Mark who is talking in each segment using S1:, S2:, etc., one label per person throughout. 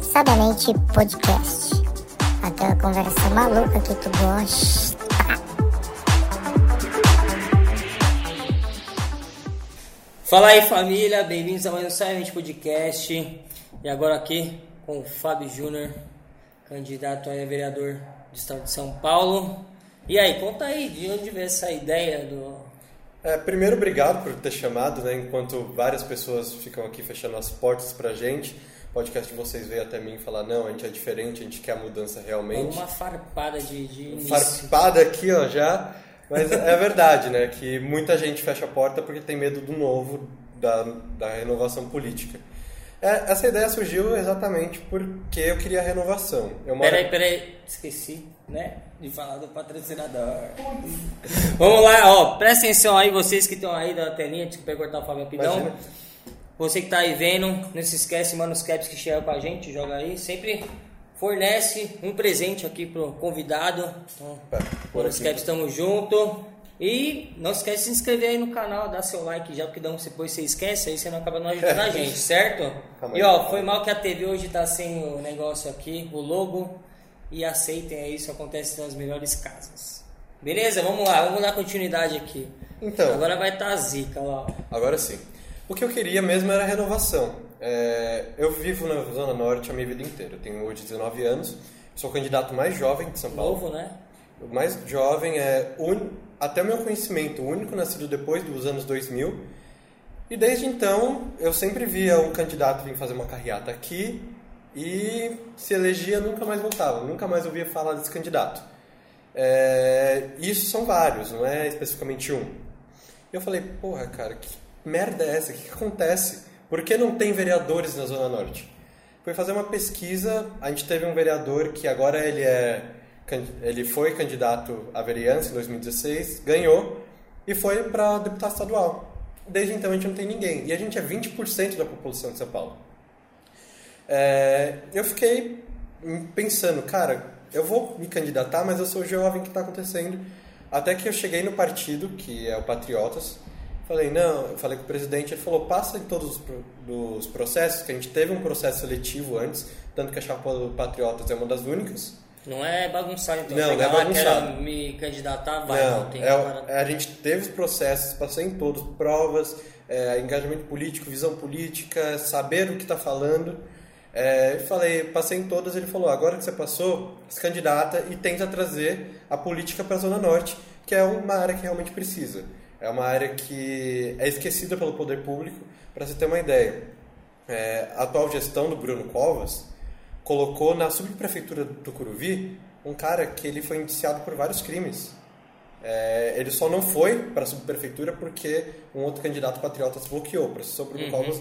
S1: Sabiamente Podcast. Aquela conversa maluca que tu gosta.
S2: Fala aí família, bem-vindos a mais um Silent Podcast. E agora aqui com o Fábio Júnior, candidato a vereador do estado de São Paulo. E aí, conta aí de onde veio essa ideia do.
S3: É, primeiro, obrigado por ter chamado, né? Enquanto várias pessoas ficam aqui fechando as portas pra gente, o podcast de vocês veio até mim falar: não, a gente é diferente, a gente quer a mudança realmente.
S2: Uma farpada de, de início.
S3: Farpada aqui, ó, já. Mas é verdade, né? Que muita gente fecha a porta porque tem medo do novo, da, da renovação política. É, essa ideia surgiu exatamente porque eu queria renovação. Eu moro...
S2: Peraí, peraí, esqueci, né? De falar do patrocinador. Vamos lá, ó, presta atenção aí, vocês que estão aí da telinha, desculpa cortar o Fábio.
S3: Imagina.
S2: Você que tá aí vendo, não se esquece, manda os caps que chegam pra gente, joga aí. Sempre fornece um presente aqui pro convidado. Então,
S3: Tá, por
S2: os caps, tamo junto. E não esquece de se inscrever aí no canal, dar seu like já, porque não, depois você esquece, aí você não acaba não ajudando a gente, certo?
S3: Calma
S2: E ó, foi mal que a TV hoje tá sem o negócio aqui, o logo. E aceitem aí, isso acontece nas melhores casas. Beleza? Vamos lá, vamos dar continuidade aqui.
S3: Então.
S2: Agora vai estar tá a zica lá.
S3: Agora sim. O que eu queria mesmo era renovação. É, eu vivo na Zona Norte a minha vida inteira. Eu tenho hoje 19 anos, sou o candidato mais jovem de São Paulo.
S2: Novo, né?
S3: O mais jovem é, un... até o meu conhecimento, o único nascido depois dos anos 2000. E desde então, eu sempre via um candidato vir fazer uma carreata aqui e se elegia, nunca mais voltava. Nunca mais ouvia falar desse candidato. É, Isso são vários, não é especificamente um. Eu falei, porra, cara, que merda é essa? O que, que acontece? Por que não tem vereadores na Zona Norte? Fui fazer uma pesquisa, a gente teve um vereador que agora ele é ele foi candidato à vereança em 2016, ganhou e foi para deputado estadual. Desde então a gente não tem ninguém. E a gente é 20% da população de São Paulo. É, eu fiquei pensando, cara, eu vou me candidatar, mas eu sou jovem, que está acontecendo? Até que eu cheguei no partido, que é o Patriotas, falei, não, eu falei com o presidente, ele falou, passa em todos os processos, que a gente teve um processo seletivo antes, tanto que a chapa do Patriotas é uma das únicas.
S2: Não é bagunçado, então.
S3: Não, não é
S2: lá,
S3: bagunçado.
S2: quero me candidatar, vai.
S3: Não,
S2: tem
S3: é, é, a gente teve os processos, passei em todos, provas, é, engajamento político, visão política, saber o que está falando. É, falei, passei em todas, ele falou, agora que você passou, se candidata e tenta trazer a política para a Zona Norte, que é uma área que realmente precisa. É uma área que é esquecida pelo poder público. Para você ter uma ideia, é, a atual gestão do Bruno Covas colocou na subprefeitura do Tucuruvi um cara que ele foi indiciado por vários crimes. É, ele só não foi para a subprefeitura porque um outro candidato patriota se bloqueou. O professor Bruno Covas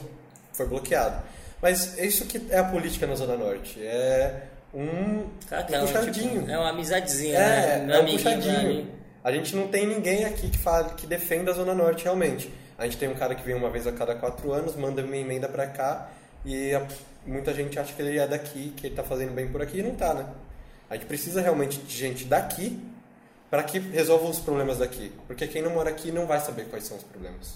S3: foi bloqueado. Mas é isso que é a política na Zona Norte. É um,
S2: é
S3: puxadinho.
S2: tipo, é uma amizadezinha,
S3: É,
S2: né?
S3: é um
S2: amiguinho
S3: puxadinho.
S2: ali.
S3: A gente não tem ninguém aqui que, fala, que defenda a Zona Norte realmente. A gente tem um cara que vem uma vez a cada quatro anos, manda uma emenda pra cá e a- muita gente acha que ele é daqui, que ele tá fazendo bem por aqui e não tá, né? A gente precisa realmente de gente daqui para que resolva os problemas daqui. Porque quem não mora aqui não vai saber quais são os problemas.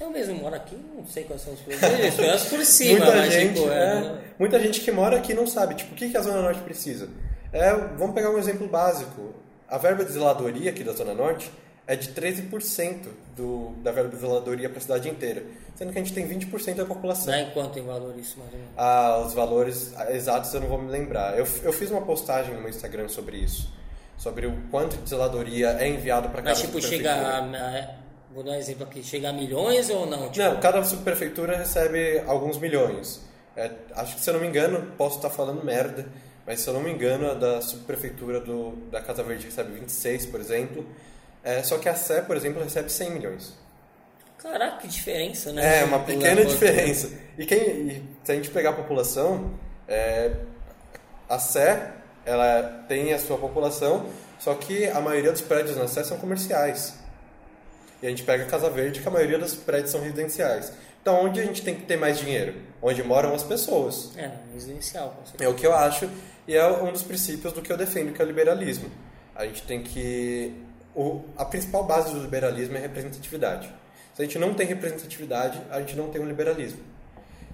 S2: Eu mesmo moro aqui, não sei quais são os problemas. Eu acho por cima,
S3: muita
S2: mas
S3: gente,
S2: tipo,
S3: é,
S2: é,
S3: muita gente que mora aqui não sabe, tipo, o que, que a Zona Norte precisa? É, vamos pegar um exemplo básico. A verba de zeladoria aqui da Zona Norte é de 13% do, da verba de zeladoria para a cidade inteira, sendo que a gente tem 20% da população.
S2: dá em quanto em valor isso, mais ou menos?
S3: Ah, os valores exatos eu não vou me lembrar. Eu, eu fiz uma postagem no meu Instagram sobre isso, sobre o quanto de zeladoria é enviado para cada
S2: Mas tipo, chega a, a- Vou dar um exemplo aqui, chega a milhões ou não? Tipo,
S3: Não, cada subprefeitura recebe alguns milhões. É, acho que, se eu não me engano, posso estar falando merda, mas se eu não me engano, a da subprefeitura do, da Casa Verde recebe 26, por exemplo. É, só que a Sé, por exemplo, recebe 100 milhões.
S2: Caraca, que diferença, né?
S3: É, uma pequena diferença. E, quem, e se a gente pegar a população, é, a Sé, ela tem a sua população, só que a maioria dos prédios na Sé são comerciais. E a gente pega a Casa Verde, que a maioria dos prédios são residenciais. Então, onde a gente tem que ter mais dinheiro? Onde moram as pessoas.
S2: É, residencial, com
S3: É
S2: certeza.
S3: o que eu acho e é um dos princípios do que eu defendo, que é o liberalismo. A gente tem que... O, a principal base do liberalismo é a representatividade. Se a gente não tem representatividade, a gente não tem um liberalismo.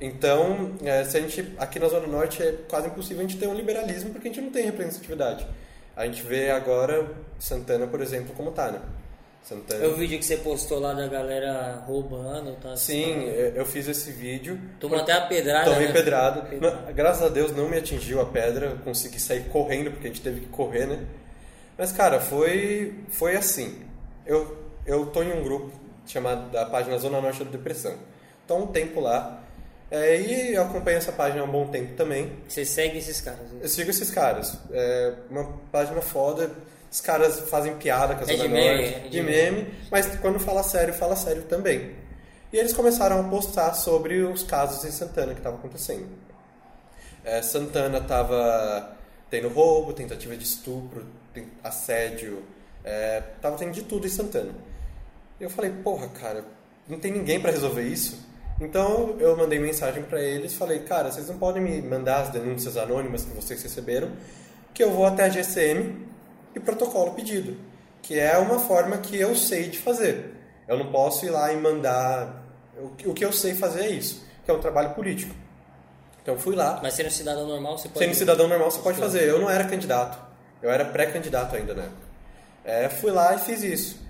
S3: Então, é, se a gente aqui na Zona Norte é quase impossível a gente ter um liberalismo porque a gente não tem representatividade. A gente vê agora Santana, por exemplo, como tá, né?
S2: Eu vi o vídeo que você postou lá da galera roubando, tá?
S3: Sim, eu fiz esse vídeo.
S2: Tomou até a pedrada.
S3: Tomei né? pedrado. Não, graças a Deus não me atingiu a pedra, consegui sair correndo porque a gente teve que correr, né? Mas cara, foi foi assim. Eu eu tô em um grupo chamado da página Zona Norte da Depressão. Tô há um tempo lá. É, e eu acompanho essa página há um bom tempo também.
S2: Você segue esses caras? Né?
S3: Eu sigo esses caras. É uma página foda. Os caras fazem piada com a
S2: é de meme, é de
S3: meme, mas quando fala sério, fala sério também. E eles começaram a postar sobre os casos em Santana que estavam acontecendo. É, Santana estava tendo roubo, tentativa de estupro, assédio, é, tava tendo de tudo em Santana. Eu falei, porra, cara, não tem ninguém para resolver isso. Então eu mandei mensagem para eles, falei, cara, vocês não podem me mandar as denúncias anônimas que vocês receberam, que eu vou até a GCM e protocolo pedido, que é uma forma que eu sei de fazer. Eu não posso ir lá e mandar. O que eu sei fazer é isso, que é um trabalho político. Então fui lá.
S2: Mas sendo cidadão normal você pode.
S3: Sendo cidadão normal você pode fazer. Eu não era candidato. Eu era pré-candidato ainda na época. É, fui lá e fiz isso.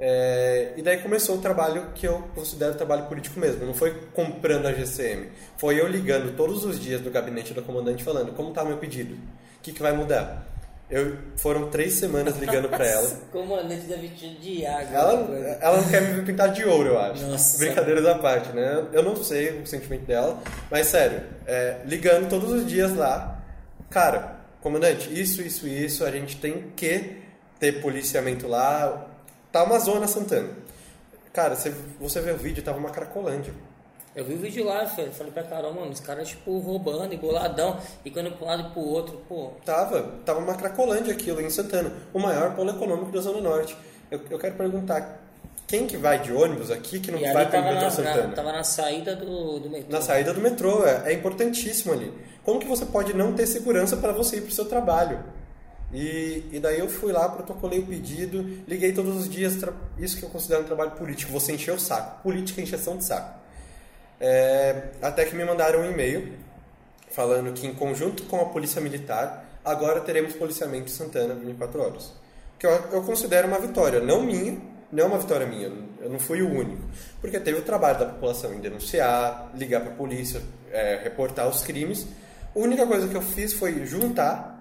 S3: É, e daí começou o trabalho que eu considero trabalho político mesmo. Não foi comprando a GCM. Foi eu ligando todos os dias no gabinete do comandante falando como está meu pedido, o que, que vai mudar. Eu, foram três semanas ligando para ela.
S2: Comandante deve te odiar.
S3: Ela, ela não quer me pintar de ouro, eu acho.
S2: Nossa.
S3: Brincadeiras à parte, né? Eu não sei o sentimento dela, mas sério, é, ligando todos os dias lá, cara, comandante, isso, isso, isso, a gente tem que ter policiamento lá, Tá uma zona Santana. Cara, você, você vê o vídeo, tava uma cracolândia.
S2: Eu vi o vídeo lá, filho. falei pra Carol, mano, os caras, tipo, roubando, emboladão, e quando pra um lado e pro outro, pô.
S3: Tava, tava uma cracolândia aquilo em Santana, o maior polo econômico da Zona Norte. Eu, eu quero perguntar, quem que vai de ônibus aqui que não
S2: e
S3: vai para
S2: o
S3: metrô
S2: na,
S3: Santana?
S2: Na, tava na saída do, do metrô.
S3: Na saída do metrô, é, é importantíssimo ali. Como que você pode não ter segurança para você ir pro seu trabalho? E, e daí eu fui lá, protocolei o pedido, liguei todos os dias, isso que eu considero um trabalho político, você encher o saco. Política é encheção de saco. É, até que me mandaram um e-mail falando que em conjunto com a Polícia Militar, agora teremos policiamento em Santana 24 horas. Que eu, eu considero uma vitória, não minha, não é uma vitória minha, eu não fui o único. Porque teve o trabalho da população em denunciar, ligar para a polícia, é, reportar os crimes. A única coisa que eu fiz foi juntar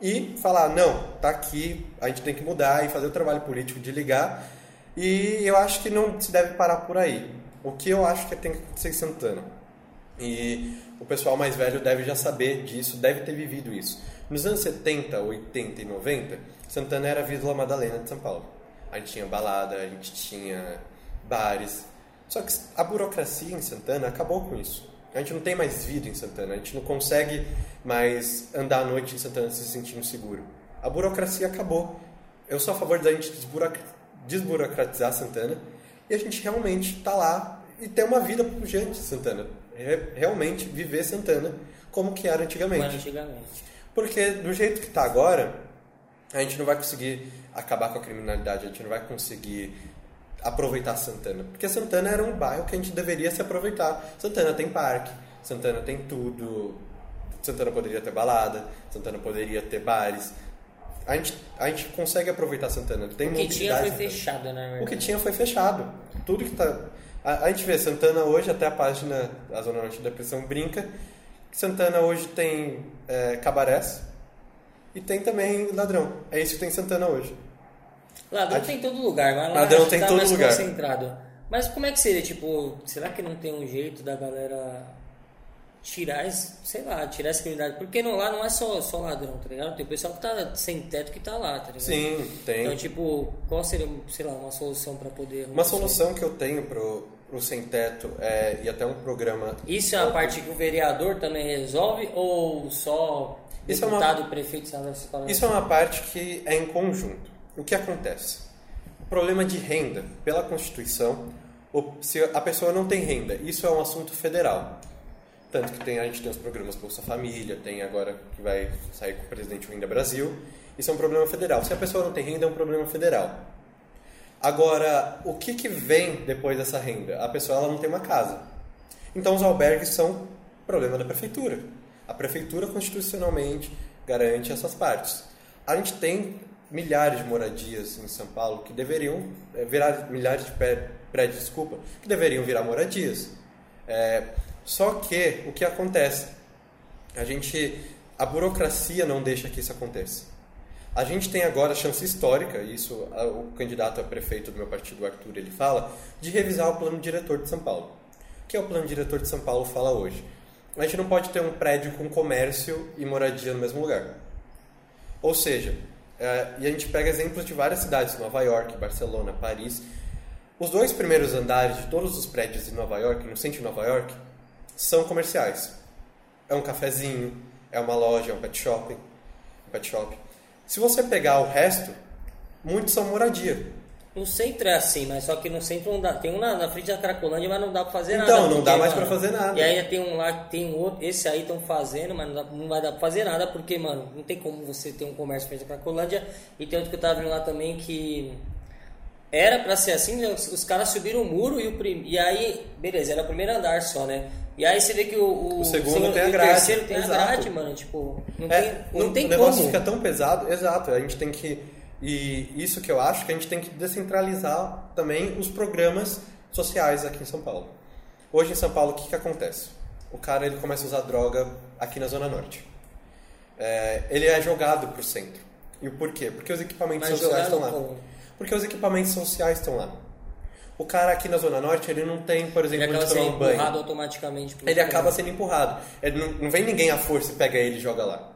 S3: e falar, não, tá aqui, a gente tem que mudar e fazer o trabalho político de ligar. E eu acho que não se deve parar por aí. O que eu acho que tem que acontecer em Santana. E o pessoal mais velho deve já saber disso, deve ter vivido isso. Nos anos 70, 80 e 90, Santana era a Vila Madalena de São Paulo. A gente tinha balada, a gente tinha bares. Só que a burocracia em Santana acabou com isso. A gente não tem mais vida em Santana, a gente não consegue mais andar à noite em Santana se sentindo seguro. A burocracia acabou. Eu sou a favor da gente desburocratizar Santana e a gente realmente estar tá lá e ter uma vida pujante Santana. Realmente viver Santana como que era antigamente.
S2: antigamente.
S3: Porque do jeito que está agora, a gente não vai conseguir acabar com a criminalidade, a gente não vai conseguir aproveitar Santana. Porque Santana era um bairro que a gente deveria se aproveitar. Santana tem parque, Santana tem tudo. Santana poderia ter balada, Santana poderia ter bares. A gente, a gente consegue aproveitar Santana. Tem
S2: o que tinha foi fechado, né?
S3: O que tinha foi fechado. Tudo que tá. A, a gente vê Santana hoje, até a página da Zona Norte da Depressão brinca. Santana hoje tem é, cabarés e tem também ladrão. É isso que tem Santana hoje.
S2: Ladrão a... tem em todo lugar, mas
S3: ladrão tem
S2: tá
S3: todo lugar.
S2: concentrado. Mas como é que seria, tipo, será que não tem um jeito da galera tirar, sei lá, tirar essa criminalidade? Porque não, lá não é só, só ladrão, tá ligado? Tem o pessoal que tá sem teto que tá lá, tá ligado?
S3: Sim, tem.
S2: Então, tipo, qual seria, sei lá, uma solução para poder...
S3: Uma solução que eu tenho pro, pro sem teto é, e até um programa...
S2: Isso é a parte que o vereador também resolve ou só
S3: isso
S2: deputado,
S3: é uma,
S2: prefeito... Sabe,
S3: isso é uma parte que é em conjunto. O que acontece? O problema de renda, pela Constituição, se a pessoa não tem renda, isso é um assunto federal. Tanto que tem, a gente tem os programas Bolsa Família, tem agora que vai sair com o presidente Renda Brasil. Isso é um problema federal. Se a pessoa não tem renda, é um problema federal. Agora, o que, que vem depois dessa renda? A pessoa ela não tem uma casa. Então, os albergues são problema da prefeitura. A prefeitura constitucionalmente garante essas partes. A gente tem milhares de moradias em São Paulo que deveriam é, virar milhares de prédios, desculpa, que deveriam virar moradias. É, só que o que acontece? A gente, a burocracia não deixa que isso aconteça. A gente tem agora a chance histórica, isso o candidato a prefeito do meu partido, Arthur, ele fala, de revisar o plano diretor de São Paulo. O que é o plano diretor de São Paulo fala hoje? A gente não pode ter um prédio com comércio e moradia no mesmo lugar. Ou seja, é, e a gente pega exemplos de várias cidades, Nova York, Barcelona, Paris. Os dois primeiros andares de todos os prédios em Nova York, no centro de Nova York, são comerciais. É um cafezinho, é uma loja, é um pet shopping, um pet shop. Se você pegar o resto, muitos são moradia.
S2: No centro é assim, mas só que no centro não dá. Tem um na, na frente da Cracolândia, mas não dá pra fazer
S3: então,
S2: nada.
S3: Então, não dá mais mano, pra fazer nada.
S2: E aí tem um lá, tem um outro, esse aí estão fazendo, mas não, dá, não, vai dar pra fazer nada, porque, mano, não tem como você ter um comércio frente da Cracolândia. E tem outro que eu tava vendo lá também que era pra ser assim, os, os caras subiram o muro e, o prim, e aí, beleza, era o primeiro andar só, né? E aí você vê que o, o,
S3: o segundo tem a grade.
S2: O terceiro tem
S3: exato.
S2: a grade, mano. Tipo, não
S3: é,
S2: tem, não, tem
S3: o
S2: como.
S3: O negócio fica tão pesado, exato. A gente tem que e isso que eu acho que a gente tem que descentralizar também os programas sociais aqui em São Paulo. Hoje em São Paulo, o que, que acontece? O cara ele começa a usar droga aqui na Zona Norte. É, ele é jogado para o centro. E o porquê? Porque os equipamentos
S2: Mas
S3: sociais estão lá.
S2: como?
S3: Porque os equipamentos sociais estão lá. O cara aqui na Zona Norte, ele não tem, por exemplo,
S2: Ele
S3: onde
S2: acaba
S3: tomar um banho.
S2: empurrado automaticamente.
S3: Ele
S2: lugar.
S3: acaba sendo empurrado. Ele não, não vem ninguém à força e pega ele e joga lá.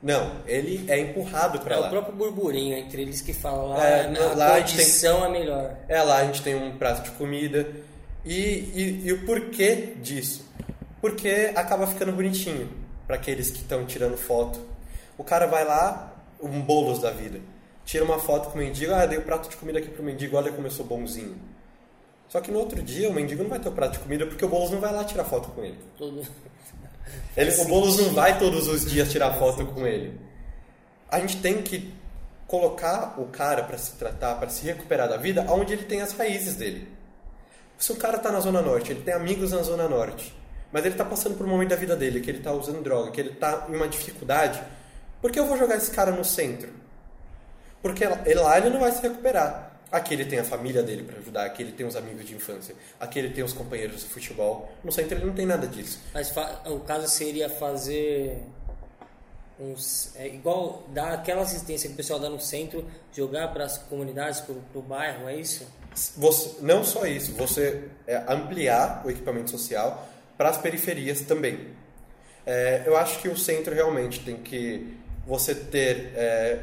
S3: Não, ele é empurrado para
S2: É
S3: lá.
S2: o próprio burburinho entre eles que fala lá,
S3: É,
S2: a
S3: lá a gente
S2: condição é melhor.
S3: É, lá a gente tem um prato de comida. E, e, e o porquê disso? Porque acaba ficando bonitinho para aqueles que estão tirando foto. O cara vai lá, um bolos da vida. Tira uma foto com o mendigo, ah, dei o um prato de comida aqui pro mendigo, olha como eu sou bonzinho. Só que no outro dia o mendigo não vai ter o prato de comida porque o Boulos não vai lá tirar foto com ele. Ele, o Boulos não vai todos os dias tirar foto com ele. A gente tem que colocar o cara para se tratar, para se recuperar da vida, onde ele tem as raízes dele. Se o cara tá na Zona Norte, ele tem amigos na Zona Norte, mas ele tá passando por um momento da vida dele, que ele tá usando droga, que ele tá em uma dificuldade, por que eu vou jogar esse cara no centro? Porque ele, lá ele não vai se recuperar. Aqui ele tem a família dele para ajudar, aqui ele tem os amigos de infância, aqui ele tem os companheiros de futebol. No centro ele não tem nada disso.
S2: Mas o caso seria fazer uns, é igual dar aquela assistência que o pessoal dá no centro, jogar para as comunidades, para o bairro, é isso?
S3: Você, não só isso, você é, ampliar o equipamento social para as periferias também. É, eu acho que o centro realmente tem que você ter é,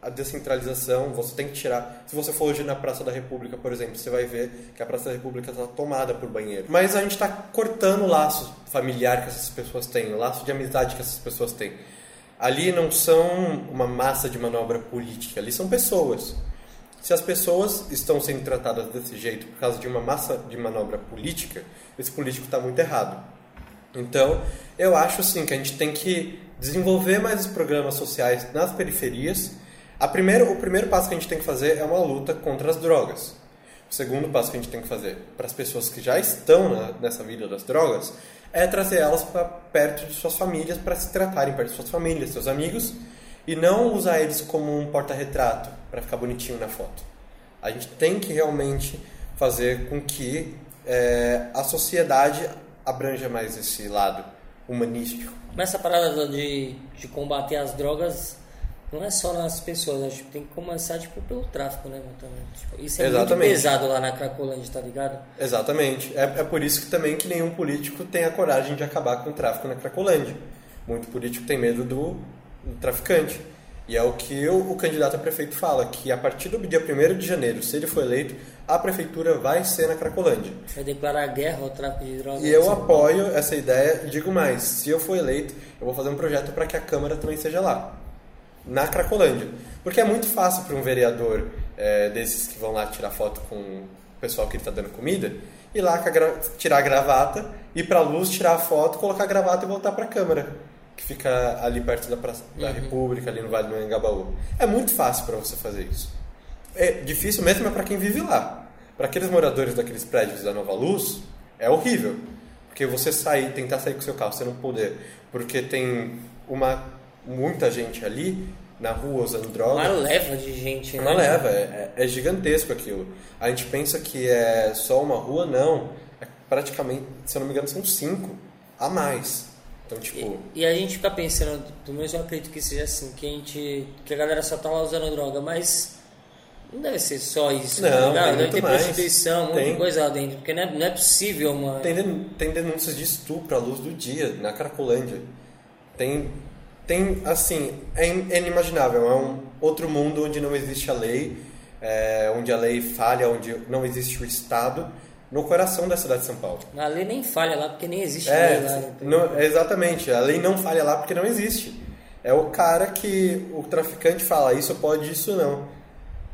S3: a descentralização, você tem que tirar. Se você for hoje na Praça da República, por exemplo, você vai ver que a Praça da República está tomada por banheiro. Mas a gente está cortando o laço familiar que essas pessoas têm, o laço de amizade que essas pessoas têm. Ali não são uma massa de manobra política, ali são pessoas. Se as pessoas estão sendo tratadas desse jeito por causa de uma massa de manobra política, esse político está muito errado. Então, eu acho sim que a gente tem que desenvolver mais os programas sociais nas periferias a primeiro, o primeiro passo que a gente tem que fazer é uma luta contra as drogas. O segundo passo que a gente tem que fazer para as pessoas que já estão na, nessa vida das drogas é trazer elas para perto de suas famílias, para se tratarem perto de suas famílias, seus amigos, e não usar eles como um porta-retrato para ficar bonitinho na foto. A gente tem que realmente fazer com que é, a sociedade abranja mais esse lado humanístico.
S2: Mas essa parada de, de combater as drogas não é só nas pessoas, a gente tem que começar tipo, pelo tráfico, né? Também. Tipo, isso é
S3: Exatamente.
S2: muito pesado lá na Cracolândia, tá ligado?
S3: Exatamente. É, é por isso que também que nenhum político tem a coragem de acabar com o tráfico na Cracolândia. Muito político tem medo do, do traficante. E é o que o, o, candidato a prefeito fala, que a partir do dia 1 de janeiro, se ele for eleito, a prefeitura vai ser na Cracolândia.
S2: Vai declarar guerra ao tráfico de drogas.
S3: E eu apoio essa ideia digo mais, se eu for eleito, eu vou fazer um projeto para que a Câmara também seja lá na Cracolândia. Porque é muito fácil para um vereador é, desses que vão lá tirar foto com o pessoal que ele está dando comida, ir lá a tirar a gravata, ir para a luz, tirar a foto, colocar a gravata e voltar para a Câmara, que fica ali perto da, praça, da uhum. República, ali no Vale do Anhangabaú. É muito fácil para você fazer isso. é difícil mesmo é para quem vive lá. Para aqueles moradores daqueles prédios da Nova Luz, é horrível. Porque você sair, tentar sair com seu carro, você não poder, porque tem uma muita gente ali na rua usando droga.
S2: Uma leva de gente, né?
S3: Uma leva, é, é, é gigantesco aquilo. A gente pensa que é só uma rua, não. É praticamente, se eu não me engano, são cinco a mais. Então, tipo.
S2: E, e a gente fica pensando, do mesmo eu acredito que seja assim, que a gente. que a galera só tá lá usando droga, mas não deve ser só isso.
S3: Não,
S2: tá
S3: tem
S2: deve ter
S3: mais.
S2: prostituição, muita
S3: Tem.
S2: coisa lá dentro. Porque não é, não é possível, mano.
S3: Tem denúncias de estupro à luz do dia, na Cracolândia. Tem, tem assim, é é inimaginável. É um outro mundo onde não existe a lei, é, onde a lei falha, onde não existe o Estado, no coração da cidade de São Paulo.
S2: A lei nem falha lá, porque nem existe
S3: É,
S2: lei lá. entendeu?
S3: não- exatamente. A lei não falha lá porque não existe. É o cara que o traficante fala isso pode, isso não.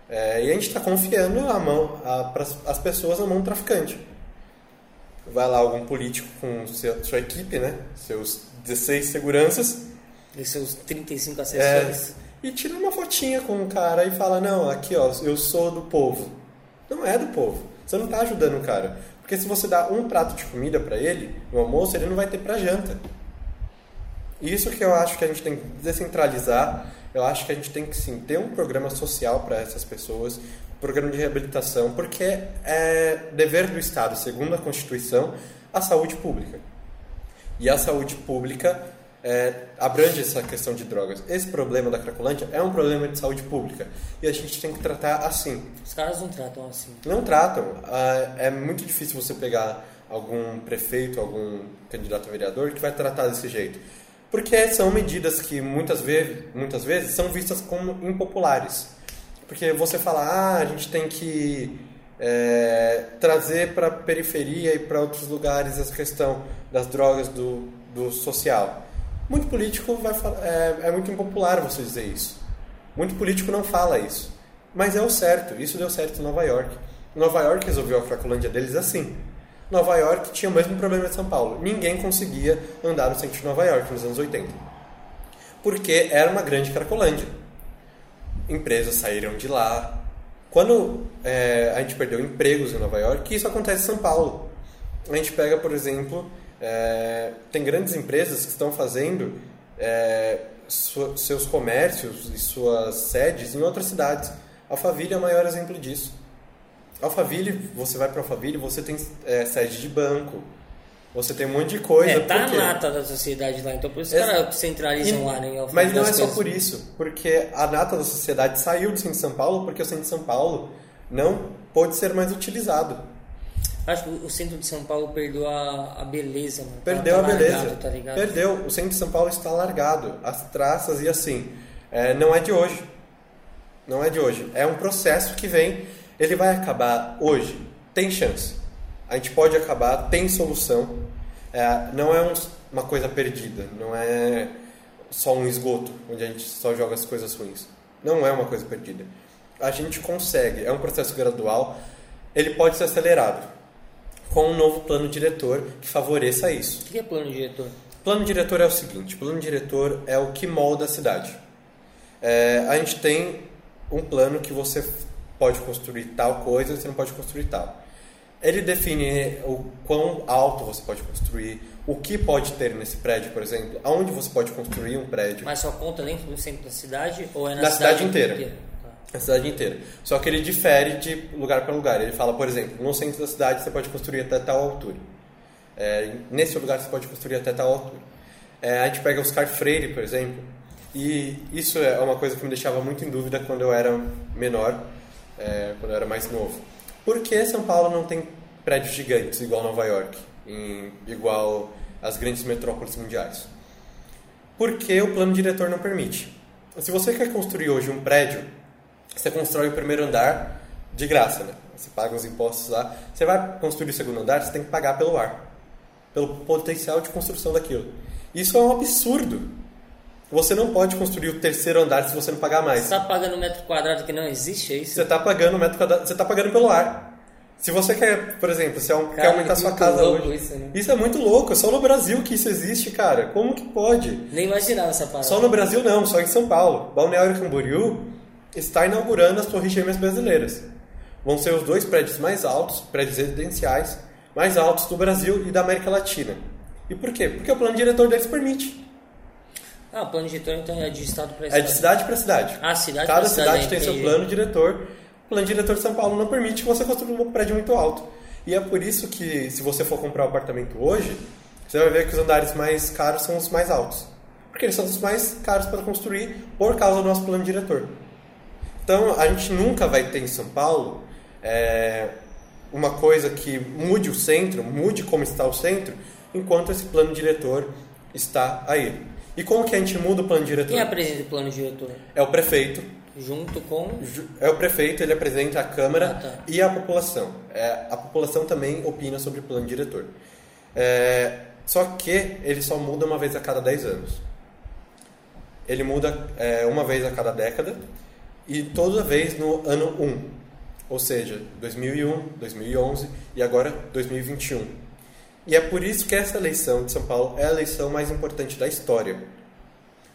S3: É, e a gente está confiando a mão, a, pras- as pessoas na mão do traficante. Vai lá algum político com seu- sua equipe, né? Seus 16 seguranças.
S2: E seus 35
S3: é,
S2: assessores.
S3: e tira uma fotinha com o cara e fala, não, aqui ó, eu sou do povo. Não é do povo. Você não está ajudando o cara. Porque se você dá um prato de comida para ele, no almoço, ele não vai ter para janta. Isso que eu acho que a gente tem que descentralizar. Eu acho que a gente tem que sim ter um programa social para essas pessoas, um programa de reabilitação, porque é dever do Estado, segundo a Constituição, a saúde pública. E a saúde pública é, abrange essa questão de drogas. Esse problema da Cracolândia é um problema de saúde pública e a gente tem que tratar assim.
S2: Os caras não tratam assim.
S3: Não tratam. Ah, É muito difícil você pegar algum prefeito, algum candidato a vereador que vai tratar desse jeito. Porque são medidas que muitas vezes, muitas vezes são vistas como impopulares. Porque você fala, ah, a gente tem que é, trazer para a periferia e para outros lugares essa questão das drogas do, do social. Muito político vai é, é muito impopular você dizer isso. Muito político não fala isso. Mas é o certo. Isso deu certo em Nova York. Nova York resolveu a Cracolândia deles assim. Nova York tinha o mesmo problema de São Paulo. Ninguém conseguia andar no centro de Nova York nos anos 80. Porque era uma grande Cracolândia. Empresas saíram de lá. Quando é, a gente perdeu empregos em Nova York, isso acontece em São Paulo. A gente pega, por exemplo, é, tem grandes empresas que estão fazendo é, su- seus comércios e suas sedes em outras cidades. Alphaville é o maior exemplo disso. Alphaville, você vai para Alphaville, você tem é, sede de banco, você tem um monte de coisa.
S2: É, tá
S3: por quê?
S2: a nata da sociedade lá, então por isso os caras centralizam
S3: E-
S2: lá, né? ao
S3: Mas não é só
S2: coisas.
S3: por isso, porque a nata da sociedade saiu do centro de São Paulo porque o centro de São Paulo não pôde ser mais utilizado.
S2: Acho que o centro de São Paulo perdeu a, a beleza, mano.
S3: Perdeu
S2: Tá
S3: a beleza.
S2: largado, tá ligado?
S3: Perdeu. O centro de São Paulo está largado. As traças e assim. É, não é de hoje. Não é de hoje. É um processo que vem. Ele vai acabar hoje. Tem chance. A gente pode acabar, tem solução. É, não é um- uma coisa perdida. Não é só um esgoto onde a gente só joga as coisas ruins. Não é uma coisa perdida. A gente consegue. É um processo gradual. Ele pode ser acelerado com um novo plano diretor que favoreça isso.
S2: O que é plano diretor?
S3: Plano diretor é o seguinte: plano diretor é o que molda a cidade. É, a gente tem um plano que você pode construir tal coisa, você não pode construir tal. Ele define o quão alto você pode construir, o que pode ter nesse prédio, por exemplo, aonde você pode construir um prédio.
S2: Mas só conta dentro do centro da cidade ou é na
S3: Da cidade
S2: cidade,
S3: inteira.
S2: Tá.
S3: A cidade inteira. Só que ele difere de lugar para lugar. Ele fala, por exemplo, no centro da cidade você pode construir até tal altura. É, nesse lugar você pode construir até tal altura. É, a gente pega Oscar Freire, por exemplo, e isso é uma coisa que me deixava muito em dúvida quando eu era menor, é, quando eu era mais novo. Por que São Paulo não tem prédios gigantes igual Nova York, em- igual as grandes metrópoles mundiais? Porque o plano diretor não permite. Se você quer construir hoje um prédio, você constrói o primeiro andar de graça, né? Você paga os impostos lá. Você vai construir o segundo andar, você tem que pagar pelo ar, pelo potencial de construção daquilo. Isso é um absurdo. Você não pode construir o terceiro andar se você não pagar mais.
S2: Você tá pagando metro quadrado que não existe, é isso?
S3: Você está pagando metro quadrado, você está pagando pelo ar. Se você quer, por exemplo, se é um- quer
S2: Cara,
S3: aumentar sua
S2: muito
S3: casa
S2: louco
S3: hoje,
S2: isso, né?
S3: isso é muito louco. É só no Brasil que isso existe, cara. Como que pode?
S2: Nem imaginava essa parada.
S3: Só no Brasil não, só em São Paulo. Balneário Camboriú está inaugurando as Torres Gêmeas Brasileiras. Vão ser os dois prédios mais altos, prédios residenciais, mais altos do Brasil e da América Latina. E por quê? Porque o plano diretor deles permite.
S2: Ah, o plano diretor então é de estado para estado.
S3: É de cidade para cidade.
S2: Ah, cidade
S3: Cada
S2: cidade,
S3: cidade tem seu plano diretor. O plano diretor de São Paulo não permite que você construa um prédio muito alto. E é por isso que, se você for comprar um apartamento hoje, você vai ver que os andares mais caros são os mais altos. Porque eles são os mais caros para construir por causa do nosso plano diretor. Então, a gente nunca vai ter em São Paulo é, uma coisa que mude o centro, mude como está o centro, enquanto esse plano diretor está aí. E como que a gente muda o plano diretor?
S2: Quem apresenta o plano diretor?
S3: É o prefeito.
S2: Junto com.
S3: É o prefeito, ele apresenta a Câmara
S2: Ah, tá.
S3: e a população. É, a população também opina sobre o plano diretor. É, só que ele só muda uma vez a cada 10 anos. Ele muda é, uma vez a cada década e toda vez no ano 1. Ou seja, 2001, 2011 e agora 2021. E é por isso que essa eleição de São Paulo é a eleição mais importante da história.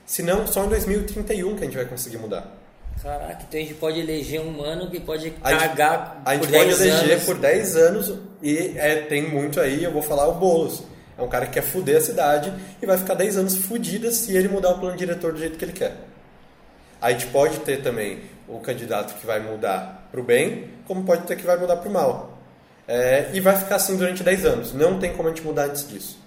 S3: Senão, só em 2031 que a gente vai conseguir mudar.
S2: Caraca, então a gente pode eleger um mano que pode
S3: A gente-
S2: cagar
S3: A gente
S2: por
S3: pode
S2: 10
S3: eleger
S2: anos.
S3: por 10 anos e é, tem muito aí, eu vou falar o Boulos. É um cara que quer fuder a cidade e vai ficar 10 anos fudida se ele mudar o plano diretor do jeito que ele quer. A gente pode ter também o candidato que vai mudar pro bem, como pode ter que vai mudar pro mal. É, e vai ficar assim durante 10 anos. Não tem como a gente mudar antes disso.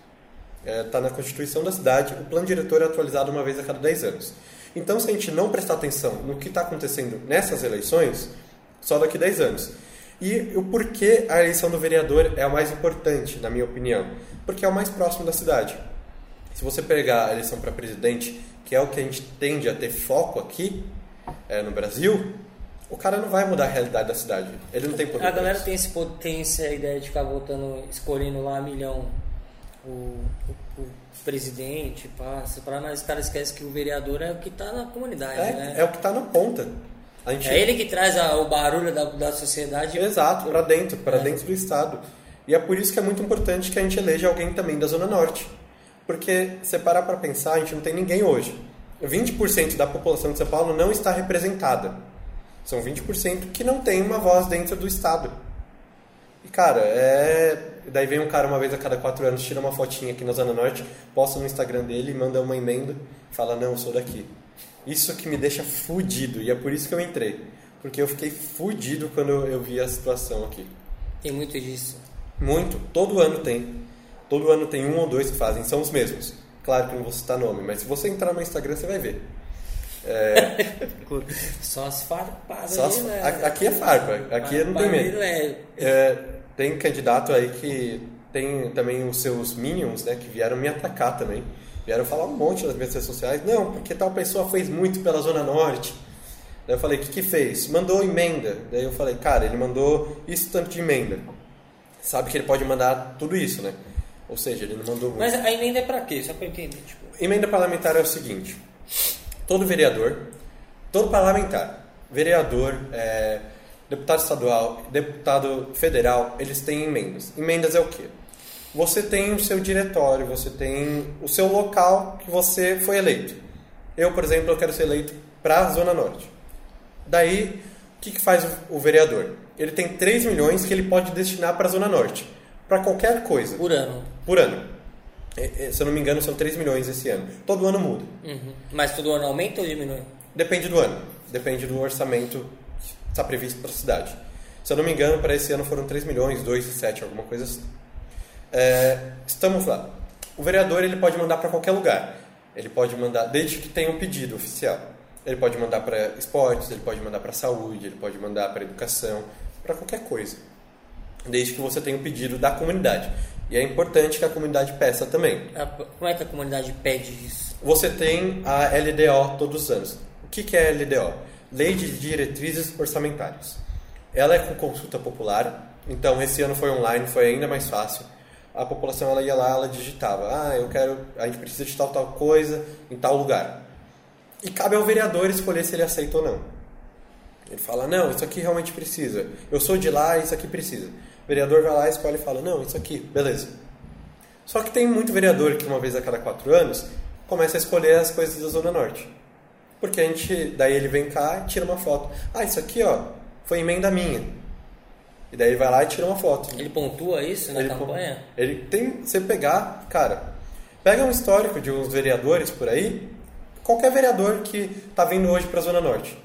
S3: Está na Constituição da cidade, o plano diretor é atualizado uma vez a cada 10 anos. Então, se a gente não prestar atenção no que está acontecendo nessas eleições, só daqui 10 anos. E o porquê a eleição do vereador é a mais importante, na minha opinião? Porque é o mais próximo da cidade. Se você pegar a eleição para presidente, que é o que a gente tende a ter foco aqui é, no Brasil, o cara não vai mudar a realidade da cidade. Ele não tem poder.
S2: A galera tem esse potência, a ideia de ficar votando, escolhendo lá milhão o, o, o presidente, pá, separar, mas os caras esquecem que o vereador é o que tá na comunidade,
S3: É,
S2: né?
S3: é o que está na ponta. A gente
S2: É ele que traz a- o barulho da, da sociedade.
S3: Exato, para dentro, para
S2: É.
S3: dentro do estado. E é por isso que é muito importante que a gente eleja alguém também da Zona Norte. Porque, se parar para pensar, a gente não tem ninguém hoje. 20% da população de São Paulo não está representada. São 20% que não tem uma voz dentro do estado. E, cara, é... Daí vem um cara uma vez a cada quatro anos, tira uma fotinha aqui na Zona Norte, posta no Instagram dele, manda uma emenda, fala, não, eu sou daqui. Isso que me deixa fudido, e é por isso que eu entrei. Porque eu fiquei fudido quando eu vi a situação aqui.
S2: Tem muito disso.
S3: Muito. Todo ano tem. Todo ano tem um ou dois que fazem. São os mesmos. Claro que não vou citar nome, mas se você entrar no Instagram, você vai ver.
S2: Só as farpadas
S3: Só
S2: ali,
S3: as-
S2: né?
S3: a- aqui é farpa. Aqui não tem medo.
S2: é-
S3: É, tem candidato aí que tem também os seus minions, né, que vieram me atacar também. Vieram falar um monte nas minhas redes sociais. Não, porque tal pessoa fez muito pela Zona Norte. Daí eu falei, o que que fez? Mandou emenda. Daí eu falei, cara, ele mandou isso tanto de emenda. Sabe que ele pode mandar tudo isso, né? Ou seja, ele não mandou muito.
S2: Mas a emenda é pra quê? Só eu entender. Tipo,
S3: Emenda parlamentar é o seguinte: todo vereador, todo parlamentar, vereador, é, deputado estadual, deputado federal, eles têm emendas. Emendas é o quê? Você tem o seu diretório, você tem o seu local que você foi eleito. Eu, por exemplo, eu quero ser eleito para a Zona Norte. Daí, o que, que faz o, o vereador? Ele tem 3 milhões que ele pode destinar para a Zona Norte, para qualquer coisa
S2: por ano.
S3: por ano. É, é, Se eu não me engano, são 3 milhões esse ano. Todo ano muda.
S2: Uhum. Mas todo ano aumenta ou diminui?
S3: Depende do ano. Depende do orçamento que está previsto para a cidade. Se eu não me engano, para esse ano foram 3 milhões, 2 e 7, alguma coisa assim. É, estamos lá. O vereador ele pode mandar para qualquer lugar. Ele pode mandar, desde que tenha um pedido oficial. Ele pode mandar para esportes, ele pode mandar para saúde, ele pode mandar para educação, para qualquer coisa. Desde que você tenha um pedido da comunidade. E é importante que a comunidade peça também.
S2: A- Como é que a comunidade pede isso?
S3: Você tem a LDO todos os anos. O que que é a LDO? Lei de Diretrizes Orçamentárias. Ela é com consulta popular, então esse ano foi online, foi ainda mais fácil. A população ela ia lá, ela digitava, ah, eu quero, a gente precisa de tal tal coisa em tal lugar. E cabe ao vereador escolher se ele aceita ou não. Ele fala, não, isso aqui realmente precisa. Eu sou de lá, isso aqui precisa. O vereador vai lá, escolhe e fala, não, isso aqui, beleza. Só que tem muito vereador que uma vez a cada quatro anos começa a escolher as coisas da Zona Norte. Porque a gente, daí ele vem cá e tira uma foto. Ah, isso aqui, ó, foi emenda minha. E daí ele vai lá e tira uma foto.
S2: Ele pontua isso na
S3: Ele
S2: campanha?
S3: Ele tem, você pegar, cara, pega um histórico de uns vereadores por aí, qualquer vereador que tá vindo hoje para a Zona Norte.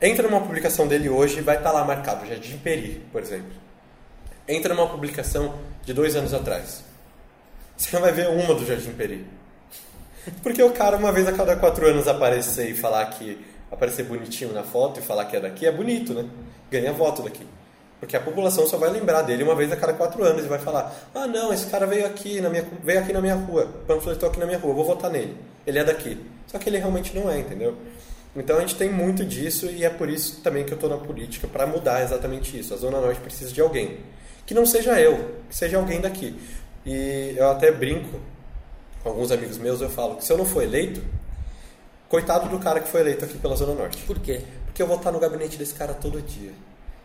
S3: Entra numa publicação dele hoje e vai estar lá marcado, Jardim Peri, por exemplo. Entra numa publicação de dois anos atrás. Você não vai ver uma do Jardim Peri. Porque o cara, uma vez a cada quatro anos, aparecer e falar que. aparecer bonitinho na foto e falar que é daqui, é bonito, né? Ganha voto daqui. Porque a população só vai lembrar dele uma vez a cada quatro anos e vai falar: ah, não, esse cara veio aqui na minha, veio aqui na minha rua, panfletou aqui na minha rua, vou votar nele. Ele é daqui. Só que ele realmente não é, entendeu? Então a gente tem muito disso e é por isso também que eu estou na política, para mudar exatamente isso. A Zona Norte precisa de alguém. Que não seja eu, que seja alguém daqui. E eu até brinco com alguns amigos meus, eu falo que se eu não for eleito, coitado do cara que foi eleito aqui pela Zona Norte.
S2: Por quê?
S3: Porque eu vou estar no gabinete desse cara todo dia.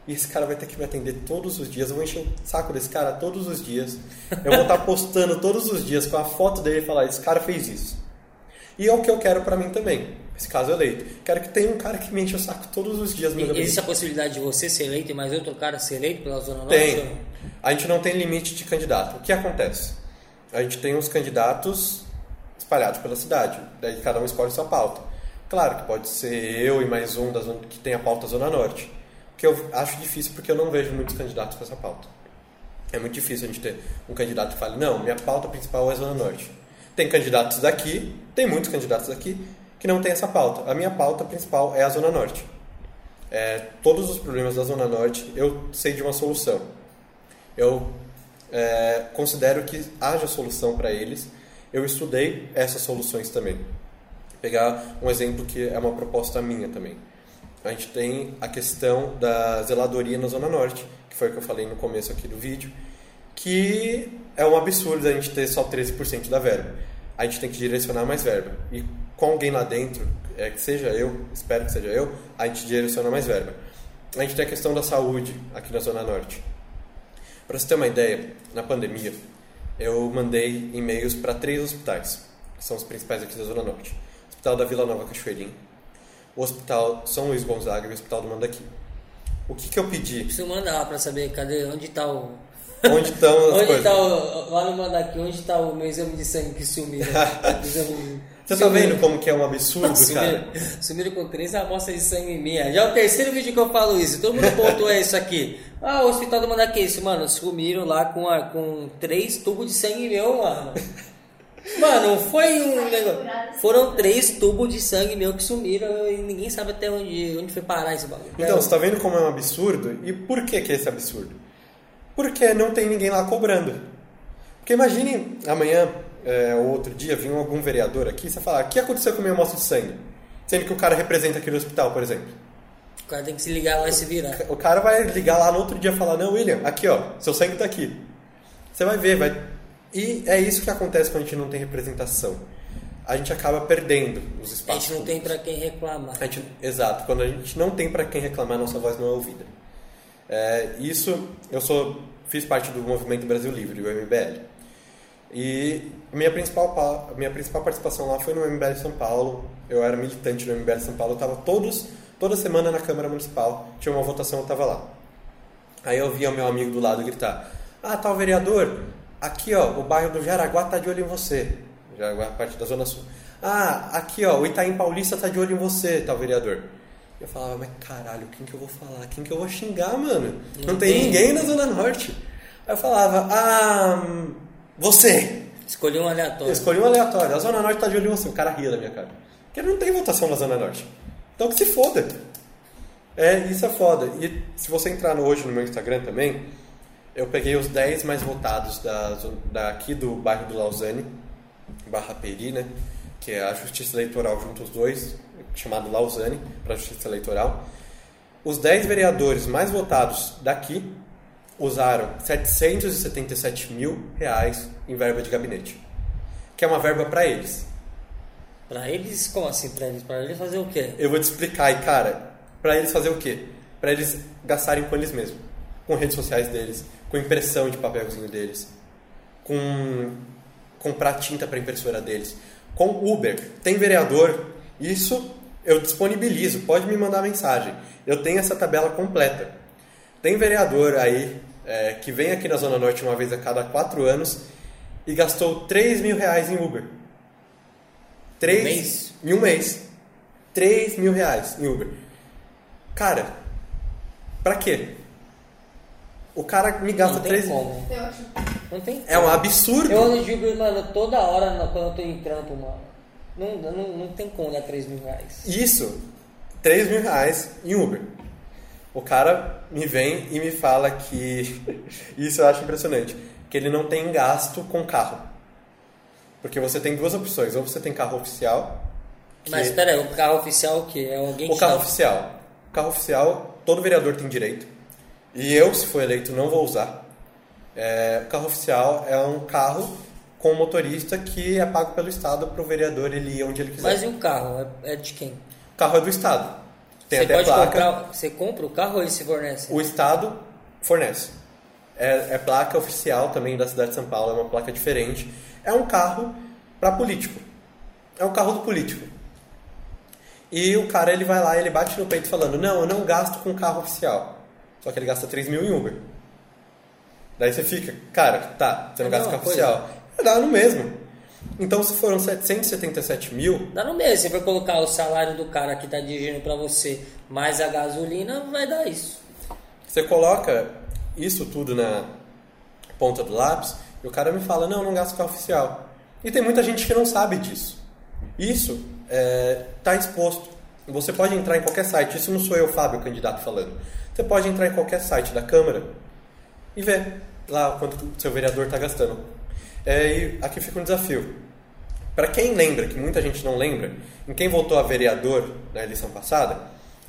S3: E esse cara vai ter que me atender todos os dias. Eu vou encher o saco desse cara todos os dias. Eu vou estar postando todos os dias com a foto dele e falar: esse cara fez isso. E é o que eu quero pra mim também, esse caso eleito. Quero que tenha um cara que me enche o saco todos os dias no
S2: E-
S3: gabinete.
S2: Existe a possibilidade de você ser eleito e mais outro cara ser eleito pela Zona Norte?
S3: Tem. A gente não tem limite de candidato. O que acontece? A gente tem os candidatos espalhados pela cidade. Daí cada um escolhe sua pauta. Claro que pode ser eu e mais um da zona, que tem a pauta Zona Norte. Que eu acho difícil porque eu não vejo muitos candidatos com essa pauta. É muito difícil a gente ter um candidato que fale, não, minha pauta principal é Zona Norte. Tem candidatos daqui, tem muitos candidatos daqui que não tem essa pauta. A minha pauta principal é a Zona Norte. É, todos os problemas da Zona Norte eu sei de uma solução. Eu é, considero que haja solução para eles. Eu estudei essas soluções também. Vou pegar um exemplo que é uma proposta minha também. A gente tem a questão da zeladoria na Zona Norte, que foi o que eu falei no começo aqui do vídeo, que é um absurdo a gente ter só 13% da verba. A gente tem que direcionar mais verba. E com alguém lá dentro, é, que seja eu, espero que seja eu, a gente direciona mais verba. A gente tem a questão da saúde aqui na Zona Norte. Para você ter uma ideia, na pandemia, eu mandei e-mails para três hospitais, que são os principais aqui da Zona Norte. O Hospital da Vila Nova Cachoeirinha, o Hospital São Luís Gonzaga e o Hospital do Mandaqui. O que, que eu pedi?
S2: Preciso mandar pra saber cadê, onde tá o...
S3: Onde estão as
S2: Onde
S3: coisas?
S2: tá o... Lá no Mandaqui, onde tá o meu exame de sangue que sumiu? Exame-
S3: Você tá vendo como que é um absurdo, cara?
S2: Sumiram, com três amostras de sangue minha. Já é o terceiro vídeo que eu falo isso. Todo mundo pontua isso aqui. Ah, o hospital do Mandaqui, isso, mano. Sumiram lá com, a, com três tubos de sangue meu, mano. Mano, foi um negócio. Foram três tubos de sangue meu que sumiram e ninguém sabe até onde, onde foi parar esse bagulho.
S3: Então, você tá vendo como é um absurdo? E por que que é esse absurdo? Porque não tem ninguém lá cobrando. Porque imagine amanhã é, ou outro dia vir algum vereador aqui e você falar, o que aconteceu com a minha amostra de sangue? Sendo que o cara representa aquele hospital, por exemplo.
S2: O cara tem que se ligar lá e se virar.
S3: O cara vai ligar lá no outro dia e falar, não, William, aqui ó, seu sangue tá aqui. Você vai ver, vai. E é isso que acontece quando a gente não tem representação. A gente acaba perdendo os
S2: A
S3: espaços.
S2: gente não tem pra quem reclamar.
S3: A gente- exato, quando a gente não tem para quem reclamar, nossa voz não é ouvida. É, isso, eu sou, fiz parte do movimento Brasil Livre, o MBL. E minha principal, pa- minha principal participação lá foi no MBL São Paulo. Eu era militante no MBL São Paulo, eu estava todos, toda semana na Câmara Municipal, tinha uma votação, eu estava lá. Aí eu via o meu amigo do lado gritar: Ah, tal vereador, aqui ó, o bairro do Jaraguá tá de olho em você. Jaraguá, parte da Zona Sul. Ah, aqui ó, o Itaim Paulista tá de olho em você, tal vereador. Eu falava, mas caralho, quem que eu vou falar? Quem que eu vou xingar, mano? Não,
S2: Não
S3: tem,
S2: tem.
S3: ninguém na Zona Norte. Aí eu falava, ah, hum, você.
S2: Escolhi um
S3: Eu
S2: aleatório.
S3: escolhi um aleatório. A Zona Norte tá de olho em você. O cara ria da minha cara. Porque não tem votação na Zona Norte. Então que se foda. É, isso é foda. E se você entrar no- hoje no meu Instagram também, eu peguei os 10 mais votados da, zo- daqui do bairro do Lausanne, Barra Peri, né? Que é a Justiça Eleitoral junto os dois, chamado Lausanne, para Justiça Eleitoral. Os 10 vereadores mais votados daqui usaram 777 mil reais em verba de gabinete. Que é uma verba para eles.
S2: Pra eles, como assim pra eles? Pra eles fazer o quê?
S3: Eu vou te explicar, e cara, para eles fazer o quê? Para eles gastarem com eles mesmos, com redes sociais deles, com impressão de papelzinho deles, com comprar tinta para impressora deles, com Uber. Tem vereador, isso eu disponibilizo, pode me mandar mensagem. Eu tenho essa tabela completa. Tem vereador aí é, que vem aqui na Zona Norte uma vez a cada quatro anos e gastou 3 mil reais em Uber. 3
S2: Um mês?
S3: Em um mês. 3 mil reais em Uber. Cara, pra quê? O cara me gasta
S2: Não tem
S3: 3
S2: como.
S4: Eu acho.
S2: Não tem
S3: É um absurdo.
S2: Eu ando de Uber, mano, toda hora quando eu tô em trampo, mano. Não, não, não tem como dar 3 mil reais.
S3: Isso, 3 mil reais em Uber. O cara me vem e me fala que. Isso eu acho impressionante. Que ele não tem gasto com carro. Porque você tem duas opções. Ou você tem carro oficial. que-
S2: Mas espera o carro oficial o quê? É alguém
S3: O
S2: que
S3: carro
S2: tá-
S3: oficial. O carro oficial, todo vereador tem direito. E eu, se for eleito, não vou usar. É, o carro oficial é um carro com motorista que é pago pelo Estado para o vereador ele ir onde ele quiser.
S2: Mas e o carro? É, é de quem?
S3: O carro é do Estado. Tem
S2: você
S3: até
S2: pode
S3: placa.
S2: comprar. Você compra o carro ou ele se fornece?
S3: O Estado fornece. É, é placa oficial também da cidade de São Paulo, é uma placa diferente. É um carro para político. É um carro do político. E o cara ele vai lá, ele bate no peito falando: Não, eu não gasto com carro oficial. Só que ele gasta 3 mil em Uber. Daí você fica, cara, tá, você não
S2: É a
S3: gasta com carro
S2: coisa.
S3: oficial. É dá no mesmo. Então se foram 777 mil,
S2: Dá no mesmo. Se for colocar o salário do cara que tá dirigindo pra você mais a gasolina, vai dar isso.
S3: Você coloca isso tudo na ponta do lápis e o cara me fala, não, não gasto carro oficial. E tem muita gente que não sabe disso. Isso está exposto. Você pode entrar em qualquer site, isso não sou eu, Fábio, candidato, falando. Você pode entrar em qualquer site da Câmara e ver lá quanto o seu vereador está gastando. É, e aqui fica um desafio. Para quem lembra, que muita gente não lembra, em quem votou a vereador na eleição passada,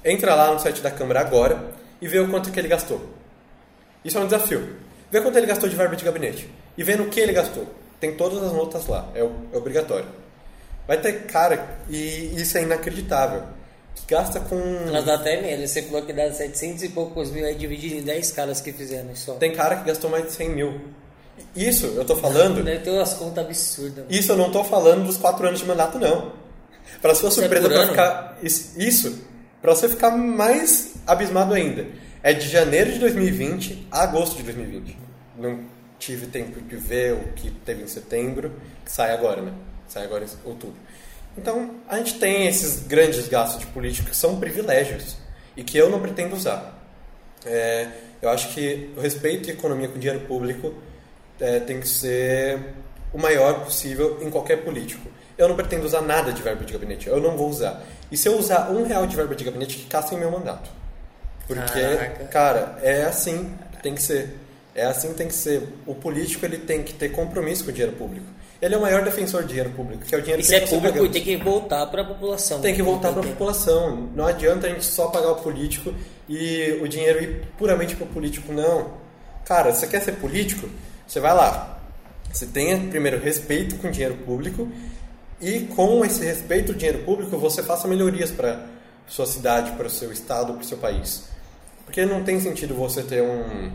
S3: entra lá no site da Câmara agora e vê o quanto que ele gastou. Isso é um desafio. Vê quanto ele gastou de verba de gabinete e vê no que ele gastou. Tem todas as notas lá, é, é obrigatório. Vai ter cara, e isso é inacreditável, que gasta com...
S2: Mas dá até medo. Você falou que dá 700 e poucos mil aí dividido em 10 caras que fizeram só.
S3: Tem cara que gastou mais de 100 mil. Isso, eu tô falando...
S2: Deve ter umas contas absurdas. mano.
S3: Isso eu não tô falando dos quatro anos de mandato, não. Para sua
S2: Isso é
S3: surpresa,
S2: por
S3: pra
S2: ano?
S3: ficar. Isso, para você ficar mais abismado ainda. É de janeiro de 2020 a agosto de 2020. Não tive tempo de ver o que teve em setembro, que sai agora, né? Sai agora em outubro. Então, a gente tem esses grandes gastos de política que são privilégios e que eu não pretendo usar. É, eu acho que o respeito e economia com dinheiro público é, tem que ser o maior possível em qualquer político. Eu não pretendo usar nada de verba de gabinete, eu não vou usar. E se eu usar um real de verba de gabinete, que caça em meu mandato. Porque,
S2: Caraca.
S3: cara, é assim que tem que ser. É assim que tem que ser. O político ele tem que ter compromisso com o dinheiro público. Ele é o maior defensor do dinheiro público, que é o dinheiro
S2: Isso
S3: que
S2: é público e tem que voltar pra população.
S3: Tem que voltar para a população. Não adianta a gente só pagar o político e o dinheiro ir puramente para o político, não. Cara, você quer ser político? Você vai lá. Você tenha primeiro respeito com o dinheiro público e com esse respeito ao dinheiro público você faça melhorias para sua cidade, para o seu estado, para o seu país. Porque não tem sentido você ter um,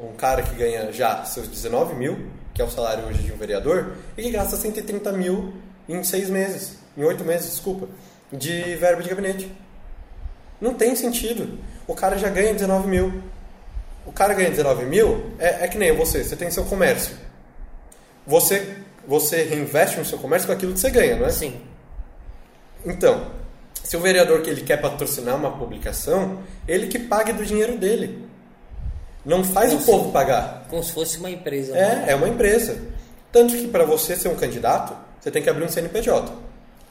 S3: um cara que ganha já seus 19 mil, que é o salário hoje de um vereador, e que gasta 130 mil em seis meses, em oito meses, desculpa, de verba de gabinete. Não tem sentido. O cara já ganha 19 mil. O cara ganha 19 mil, é, é que nem você, você tem seu comércio. Você, você reinveste no seu comércio com aquilo que você ganha, não é?
S2: Sim.
S3: Então, se o vereador que ele quer patrocinar uma publicação, ele que pague do dinheiro dele. Não faz o
S2: Sim.
S3: povo pagar.
S2: Como se fosse uma empresa. né?
S3: É, é uma empresa. Tanto que para você ser um candidato, você tem que abrir um CNPJ.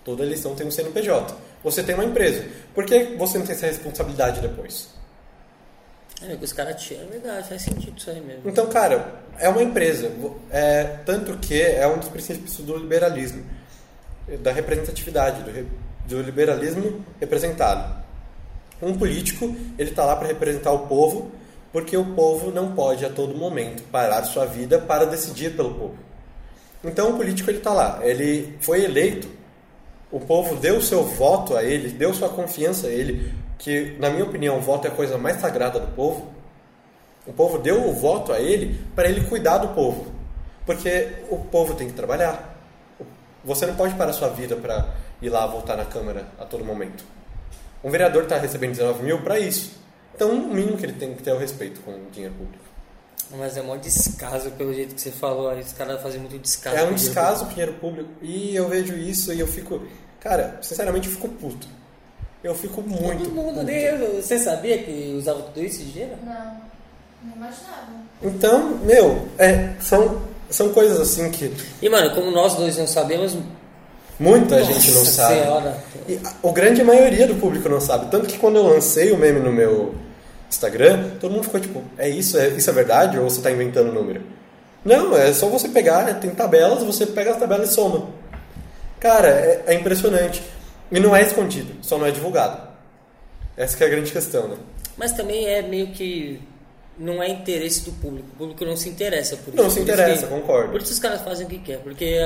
S3: Toda eleição tem um CNPJ. Você tem uma empresa. Por que você não tem essa responsabilidade depois?
S2: É, os caras tiram, é verdade, faz sentido isso aí mesmo.
S3: Então, cara, é uma empresa. É, tanto que é um dos princípios do liberalismo, da representatividade, do, re- do liberalismo representado. Um político, ele está lá para representar o povo, porque o povo não pode a todo momento parar sua vida para decidir pelo povo. Então, o político ele está lá, ele foi eleito, o povo deu seu voto a ele, deu sua confiança a ele, que, na minha opinião, o voto é a coisa mais sagrada do povo. O povo deu o voto a ele para ele cuidar do povo. Porque o povo tem que trabalhar. Você não pode parar sua vida para ir lá votar na Câmara a todo momento. Um vereador está recebendo 19 mil para isso. Então, o mínimo que ele tem que ter é o respeito com o dinheiro público.
S2: Mas é mó descaso pelo jeito que você falou. Aí os caras fazem muito descaso.
S3: É um descaso com o dinheiro público. E eu vejo isso e eu fico. Cara, sinceramente, eu fico puto. Eu fico muito.
S2: Todo mundo,
S3: puto.
S2: Você sabia que usava tudo isso de dinheiro?
S4: Não, não imaginava.
S3: Então, meu, é, são, são coisas assim que
S2: E, mano, como nós dois não sabemos,
S3: muita gente não
S2: Nossa
S3: sabe.
S2: Senhora.
S3: E a, a grande maioria do público não sabe. Tanto que quando eu lancei o meme no meu Instagram, todo mundo ficou tipo, é isso? É, isso é verdade? Ou você está inventando o número? Não, é só você pegar, tem tabelas, você pega as tabelas e soma. Cara, é, é impressionante. E não é escondido, só não é divulgado. Essa que é a grande questão, né?
S2: Mas também é meio que. Não é interesse do público. O público não se interessa por isso.
S3: Não se interessa,
S2: que-
S3: concordo.
S2: Por isso os caras fazem o que quer. Porque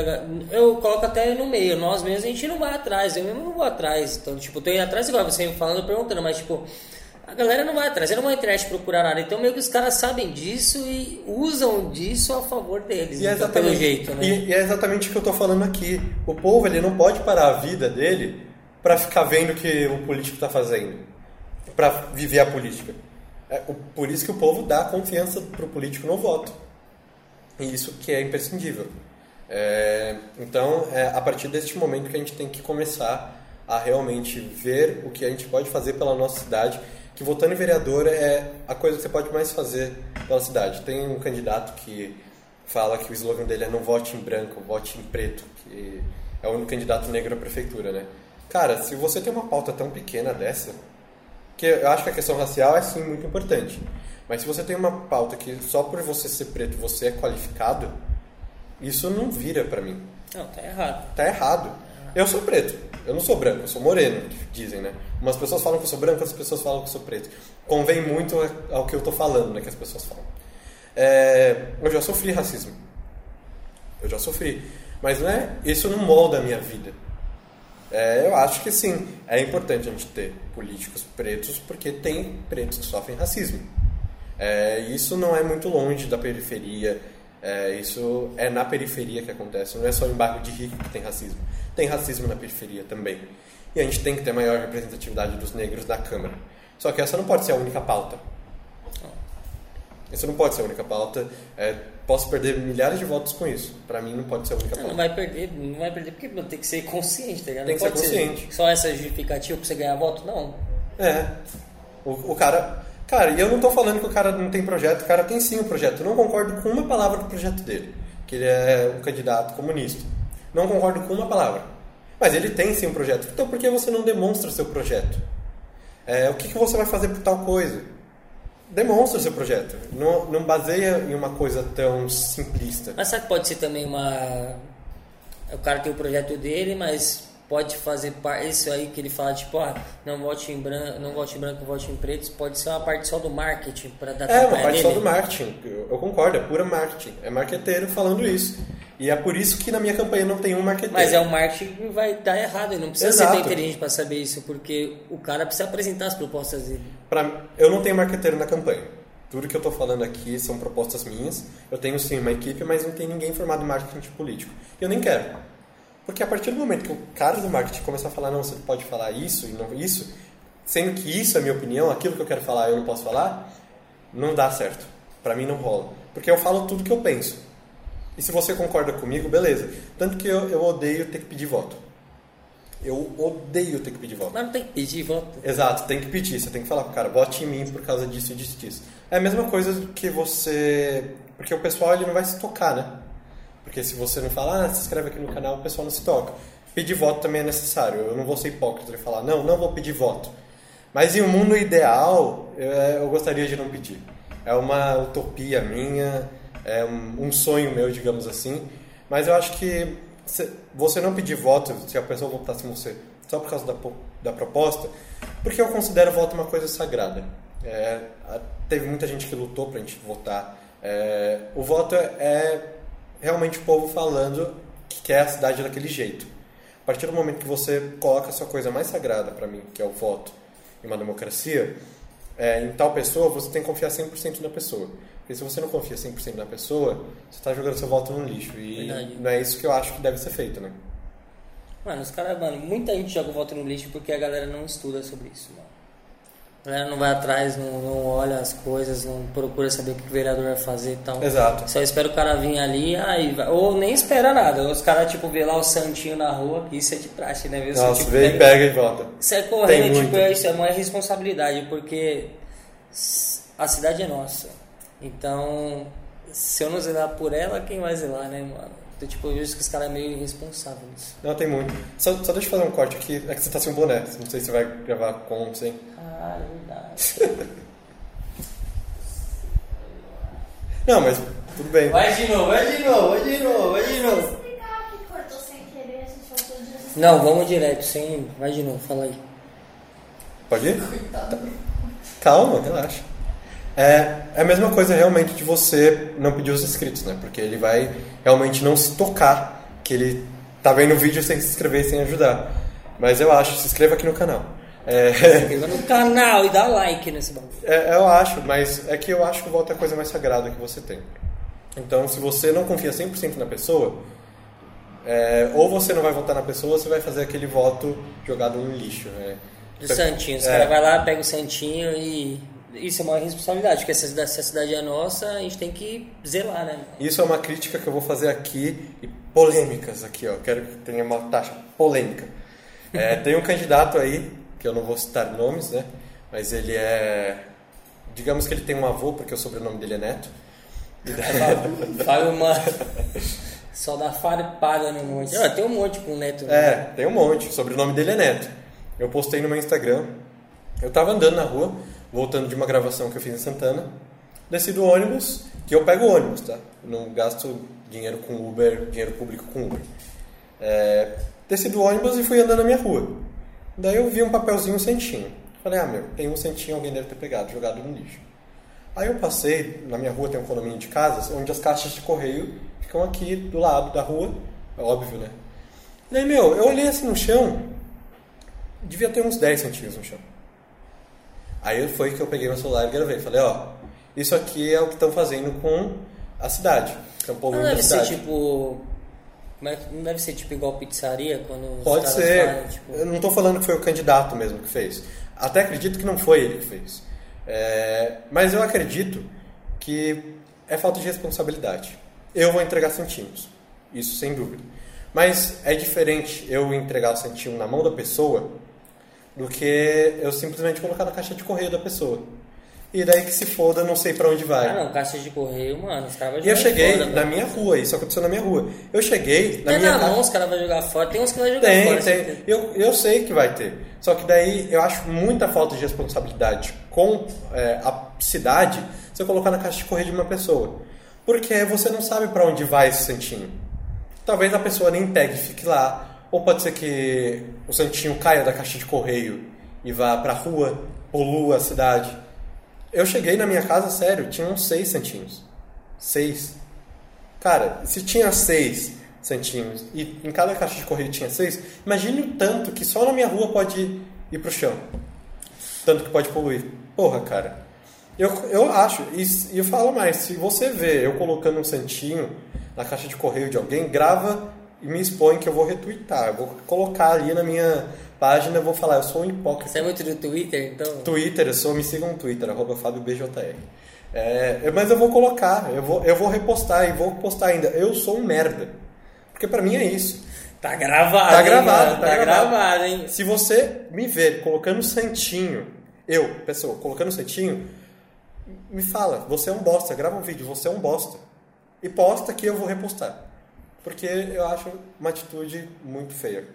S2: eu coloco até no meio. Nós mesmos a gente não vai atrás. Eu mesmo não vou atrás. Então, tipo, eu tô indo atrás igual você me falando, perguntando. Mas, tipo, a galera não vai atrás. Eu não vou internet procurar nada. Então, meio que os caras sabem disso e usam disso a favor deles.
S3: E é
S2: então, pelo
S3: exatamente,
S2: jeito, né?
S3: e, e é exatamente o que eu tô falando aqui. O povo ele não pode parar a vida dele para ficar vendo o que o político está fazendo, para viver a política. É, o- por isso que o povo dá confiança pro político no voto. E isso que é imprescindível. É, então, é a partir deste momento que a gente tem que começar a realmente ver o que a gente pode fazer pela nossa cidade, que votando em vereador é a coisa que você pode mais fazer pela cidade. Tem um candidato que fala que o slogan dele é não vote em branco, vote em preto, que é o único candidato negro à prefeitura, né? Cara, se você tem uma pauta tão pequena dessa, que eu acho que a questão racial é sim muito importante. Mas se você tem uma pauta que só por você ser preto você é qualificado, isso não vira pra mim.
S2: Não, tá errado.
S3: Tá errado. Eu sou preto. Eu não sou branco, eu sou moreno, dizem, né? Umas pessoas falam que eu sou branco, outras pessoas falam que eu sou preto. Convém muito ao que eu tô falando, né? Que as pessoas falam. É, eu já sofri racismo. Eu já sofri. Mas não é, isso não molda a minha vida. É, eu acho que sim, é importante a gente ter políticos pretos porque tem pretos que sofrem racismo. É, isso não é muito longe da periferia, é, isso é na periferia que acontece, não é só em bairro de rico que tem racismo. Tem racismo na periferia também. E a gente tem que ter maior representatividade dos negros na Câmara. Só que essa não pode ser a única pauta. Isso não pode ser a única pauta. É, posso perder milhares de votos com isso. Para mim, não pode ser a única pauta.
S2: não vai perder, não vai perder porque tem que ser consciente, tá ligado?
S3: Tem
S2: Não
S3: que ser consciente.
S2: Só essa justificativa pra você ganhar voto? Não.
S3: É. O, o cara. Cara, e eu não tô falando que o cara não tem projeto, o cara tem sim um projeto. Eu não concordo com uma palavra do projeto dele. Que ele é um candidato comunista. Não concordo com uma palavra. Mas ele tem sim um projeto. Então por que você não demonstra seu projeto? É, o que, que você vai fazer por tal coisa? Demonstra o seu projeto. Não, não baseia em uma coisa tão simplista.
S2: Mas sabe que pode ser também uma. O cara tem o projeto dele, mas pode fazer parte. Isso aí que ele fala, tipo, ah, não vote em branco, não vote em branco, vote em preto. Pode ser uma parte só do marketing para dar
S3: É, uma parte só
S2: dele.
S3: do marketing. Eu, concordo, é pura marketing. É marqueteiro falando isso. E é por isso que na minha campanha não tem um marqueteiro.
S2: Mas é um marketing que vai dar errado. Ele não precisa ser
S3: Exato.
S2: tão inteligente para saber isso, porque o cara precisa apresentar as propostas dele.
S3: Pra, eu não tenho marqueteiro na campanha. Tudo que eu estou falando aqui são propostas minhas. Eu tenho sim uma equipe, mas não tem ninguém formado em marketing político. E eu nem quero. Porque a partir do momento que o cara do marketing começar a falar, não, você pode falar isso e não isso, sendo que isso é minha opinião, aquilo que eu quero falar eu não posso falar, não dá certo. Pra mim não rola. Porque eu falo tudo que eu penso. E se você concorda comigo, beleza. Tanto que eu, eu odeio ter que pedir voto. Eu odeio ter que pedir voto.
S2: Mas não tem que pedir voto.
S3: Exato, tem que pedir. Você tem que falar pro cara, vote em mim por causa disso, disso, disso. É a mesma coisa que você... Porque o pessoal ele não vai se tocar, né? Porque se você não fala, ah, se inscreve aqui no canal, o pessoal não se toca. Pedir voto também é necessário. Eu não vou ser hipócrita e falar, não, não vou pedir voto. Mas em um mundo ideal, eu, eu gostaria de não pedir. É uma utopia minha, é um, sonho meu, digamos assim. Mas eu acho que se você não pedir voto, se a pessoa votasse em você só por causa da, da proposta, porque eu considero o voto uma coisa sagrada. É, a- teve muita gente que lutou pra gente votar. É, o voto é, é realmente o povo falando que quer a cidade daquele jeito. A partir do momento que você coloca a sua coisa mais sagrada para mim, que é o voto, em uma democracia, é, em tal pessoa, você tem que confiar 100% na pessoa. Porque se você não confia 100% na pessoa, você está jogando seu voto no lixo. E
S2: Verdade.
S3: não é isso que eu acho que deve ser feito, né?
S2: Mano, os caras, mano, muita gente joga o voto no lixo porque a galera não estuda sobre isso, mano. A galera não vai atrás, não, não olha as coisas, não procura saber o que o vereador vai fazer e tal.
S3: Exato.
S2: Só espera o cara vir ali, aí vai. Ou nem espera nada. Os caras, tipo, vê lá o santinho na rua, isso é de praxe, né? Vê
S3: Nossa,
S2: santinho,
S3: vê e pega e volta.
S2: Isso é correndo, tipo, é, isso é uma responsabilidade, porque a cidade é nossa. Então, se eu não zelar por ela, quem vai zelar, né, mano? Então, tipo, eu vejo que os caras é meio irresponsáveis.
S3: Não, tem muito. Só, só deixa eu fazer um corte aqui. É que você tá sem boné. Não sei se você vai gravar com, sem.
S2: Ah, é verdade.
S3: Não, mas tudo bem.
S2: Vai de novo, vai de novo, vai de novo, vai de novo. Não, vamos direto, sem. Vai de novo, fala aí.
S3: Pode ir? Tá. Calma, relaxa. É, é a mesma coisa realmente de você não pedir os inscritos, né? Porque ele vai realmente não se tocar que ele tá vendo o vídeo sem se inscrever, sem ajudar. Mas eu acho, se inscreva aqui no canal. É,
S2: Inscreva no canal e dá like nesse bagulho.
S3: é, eu acho, mas é que eu acho que o voto é a coisa mais sagrada que você tem. Então, se você não confia 100% na pessoa, é, ou você não vai votar na pessoa, ou você vai fazer aquele voto jogado no lixo, né?
S2: Do Santinho. Os
S3: É.
S2: caras vão lá, pega o Santinho e. Isso é uma responsabilidade, porque se a cidade, é nossa, a gente tem que zelar, né?
S3: Isso é uma crítica que eu vou fazer aqui e polêmicas aqui, ó. Quero que tenha uma taxa polêmica. É, tem um candidato aí, que eu não vou citar nomes, né? Mas ele é. Digamos que ele tem um avô, porque o sobrenome dele é Neto.
S2: Faz uma. Só dá farpada no monte. Ah, tem um monte com o neto. né?
S3: É, tem um monte. O sobrenome dele é Neto. Eu postei no meu Instagram. Eu tava andando na rua, voltando de uma gravação que eu fiz em Santana. Desci do ônibus, que eu pego ônibus, tá? Não gasto dinheiro com Uber, dinheiro público com Uber. É, desci do ônibus e fui andando na minha rua. Daí eu vi um papelzinho um centinho. Falei, ah, meu, tem um centinho, alguém deve ter pegado, jogado no lixo. Aí eu passei, na minha rua tem um condomínio de casas, onde as caixas de correio ficam aqui do lado da rua, é óbvio, né? Daí, meu, eu olhei assim no chão, devia ter uns 10 centímetros no chão. Aí foi que eu peguei meu celular e gravei. Falei, ó, isso aqui é o que estão fazendo com a cidade. Estão
S2: Não
S3: poluindo a
S2: deve ser
S3: cidade.
S2: tipo. é Não deve ser tipo igual pizzaria quando.
S3: Pode ser.
S2: fazem, tipo,
S3: Eu não estou falando que foi o candidato mesmo que fez. Até acredito que não foi ele que fez. É, mas eu acredito que é falta de responsabilidade. Eu vou entregar centímetros. Isso sem dúvida. Mas é diferente eu entregar o centímetro na mão da pessoa do que eu simplesmente colocar na caixa de correio da pessoa. E daí que se foda, não sei pra onde vai.
S2: Ah, não, caixa de correio, mano. Os caras vão
S3: E eu
S2: jogar
S3: cheguei
S2: fora,
S3: na
S2: mano.
S3: minha rua, isso aconteceu na minha rua. Eu cheguei na
S2: Tem
S3: minha
S2: na
S3: casa.
S2: mão, os caras vão jogar fora. Tem uns que vai jogar
S3: Tem,
S2: fora.
S3: tem.
S2: certeza.
S3: Eu, eu sei que vai ter. Só que daí eu acho muita falta de responsabilidade com é, a cidade se eu colocar na caixa de correio de uma pessoa. Porque você não sabe pra onde vai esse santinho. Talvez a pessoa nem pegue e fique lá. Ou pode ser que o santinho caia da caixa de correio e vá pra rua, polua a cidade. Eu cheguei na minha casa, sério, tinham seis santinhos. Seis. Cara, se tinha seis centímetros e em cada caixa de correio tinha seis, imagine o tanto que só na minha rua pode ir pro chão. Tanto que pode poluir. Porra, cara. Eu, eu acho, e eu falo mais, se você vê eu colocando um santinho na caixa de correio de alguém, grava e me expõe que eu vou retweetar. Eu vou colocar ali na minha página, eu vou falar, eu sou um hipócrita.
S2: Você é muito do Twitter, então.
S3: Twitter, eu sou, me sigam no Twitter, arroba FábioBJR. É, mas eu vou colocar, eu vou, eu vou repostar e vou postar ainda. Eu sou um merda. Porque pra mim é isso.
S2: Tá gravado.
S3: Tá
S2: hein,
S3: gravado,
S2: mano?
S3: tá
S2: Tá
S3: gravado.
S2: gravado, hein?
S3: Se você me ver colocando santinho, eu, pessoa, colocando santinho, me fala, você é um bosta, grava um vídeo, você é um bosta. E posta que eu vou repostar. Porque eu acho uma atitude muito feia.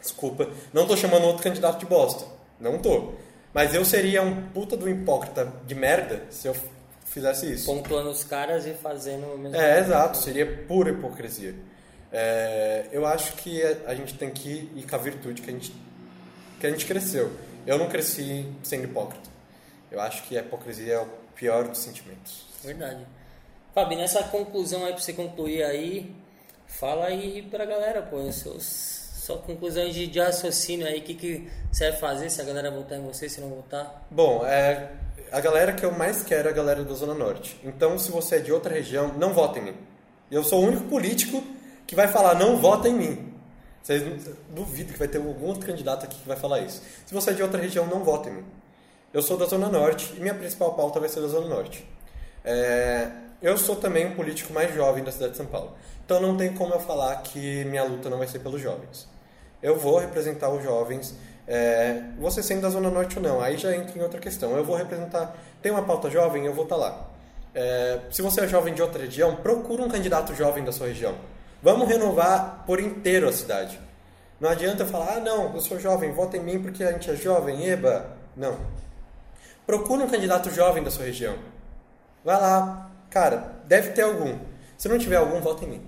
S3: Desculpa, não tô chamando outro candidato de bosta. Não tô. Mas eu seria um puta do hipócrita de merda se eu fizesse isso.
S2: Pontuando os caras e fazendo o mesmo.
S3: É, exato, seria pura hipocrisia. É, eu acho que a, gente tem que ir com a virtude que a gente, que a gente cresceu. Eu não cresci sendo hipócrita. Eu acho que a hipocrisia é o pior dos sentimentos.
S2: Verdade. Fabi, nessa conclusão aí pra você concluir aí, fala aí pra galera, pô, seus, sua conclusão de, de raciocínio aí, o que, que você vai fazer, se a galera votar em você, se não votar.
S3: Bom, é, a galera que eu mais quero é a galera da Zona Norte. Então, se você é de outra região, não vota em mim. Eu sou o único político que vai falar não vota em mim. Vocês duvido que vai ter algum outro candidato aqui que vai falar isso. Se você é de outra região, não vote em mim. Eu sou da Zona Norte e minha principal pauta vai ser da Zona Norte. É, eu sou também um político mais jovem da cidade de São Paulo. Então não tem como eu falar que minha luta não vai ser pelos jovens. Eu vou representar os jovens, é, você sendo da Zona Norte ou não, aí já entra em outra questão. Eu vou representar. Tem uma pauta jovem, eu vou estar lá. É, se você é jovem de outra região, procura um candidato jovem da sua região. Vamos renovar por inteiro a cidade. Não adianta falar, ah, não, eu sou jovem, vota em mim porque a gente é jovem, eba. Não. Procura um candidato jovem da sua região. Vai lá. Cara, deve ter algum. Se não tiver algum, vota em mim.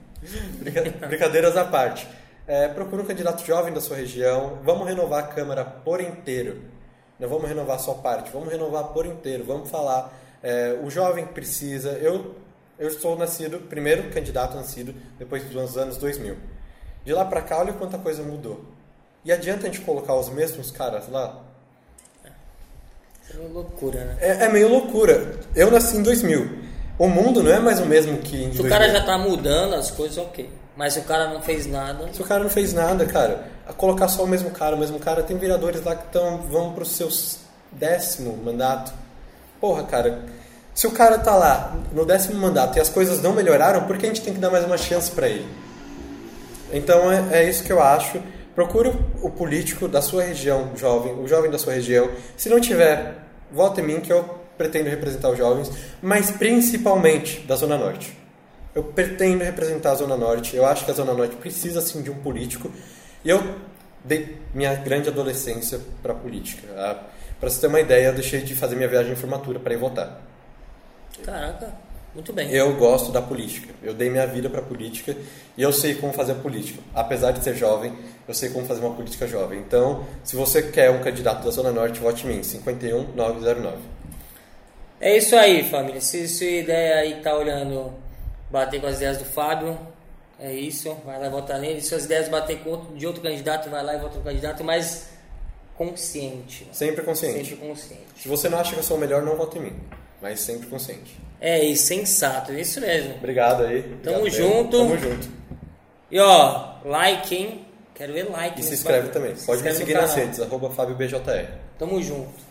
S3: Brinca- Brincadeiras à parte. É, procura um candidato jovem da sua região. Vamos renovar a Câmara por inteiro. Não vamos renovar só parte, vamos renovar por inteiro. Vamos falar. é, o jovem precisa. Eu, eu sou nascido, primeiro candidato nascido depois dos anos 2000. De lá pra cá, olha quanta coisa mudou. E adianta a gente colocar os mesmos caras lá?
S2: É uma loucura, né?
S3: É, é meio loucura. Eu nasci em 2000. O mundo não é mais o mesmo que em
S2: Se
S3: 2000.
S2: o cara já tá mudando as coisas, ok. Mas se o cara não fez nada.
S3: Se o cara não fez nada, cara, a colocar só o mesmo cara, o mesmo cara, tem vereadores lá que tão, vão pro seu décimo mandato. Porra, cara, se o cara tá lá no décimo mandato e as coisas não melhoraram, por que a gente tem que dar mais uma chance pra ele? Então é, é isso que eu acho. Procure o, o político da sua região, jovem, o jovem da sua região. Se não tiver, vote em mim que eu pretendo representar os jovens, mas principalmente da Zona Norte. Eu pretendo representar a Zona Norte. Eu acho que a Zona Norte precisa sim de um político. E eu dei minha grande adolescência para política. Para você ter uma ideia, eu deixei de fazer minha viagem de formatura para ir votar.
S2: Caraca, muito bem.
S3: Eu gosto da política. Eu dei minha vida para política e eu sei como fazer política. Apesar de ser jovem, eu sei como fazer uma política jovem. Então, se você quer um candidato da Zona Norte, vote em mim, 51909.
S2: É isso aí, família. Se sua ideia aí tá olhando, bater com as ideias do Fábio, é isso. Vai lá e vota nele. Se suas ideias bater com outro, de outro candidato, vai lá e vota no candidato, mas consciente.
S3: Sempre consciente.
S2: Sempre consciente.
S3: Se você não acha que eu sou o melhor, não vote em mim. Mas sempre consciente.
S2: É isso, sensato. É isso mesmo.
S3: Obrigado aí.
S2: Tamo
S3: Obrigado,
S2: junto.
S3: Tamo junto.
S2: E ó, like, hein? Quero ver like.
S3: E se inscreve também.
S2: Se
S3: Pode me
S2: inscreve no
S3: seguir nas redes, arroba FábioBJR.
S2: Tamo junto.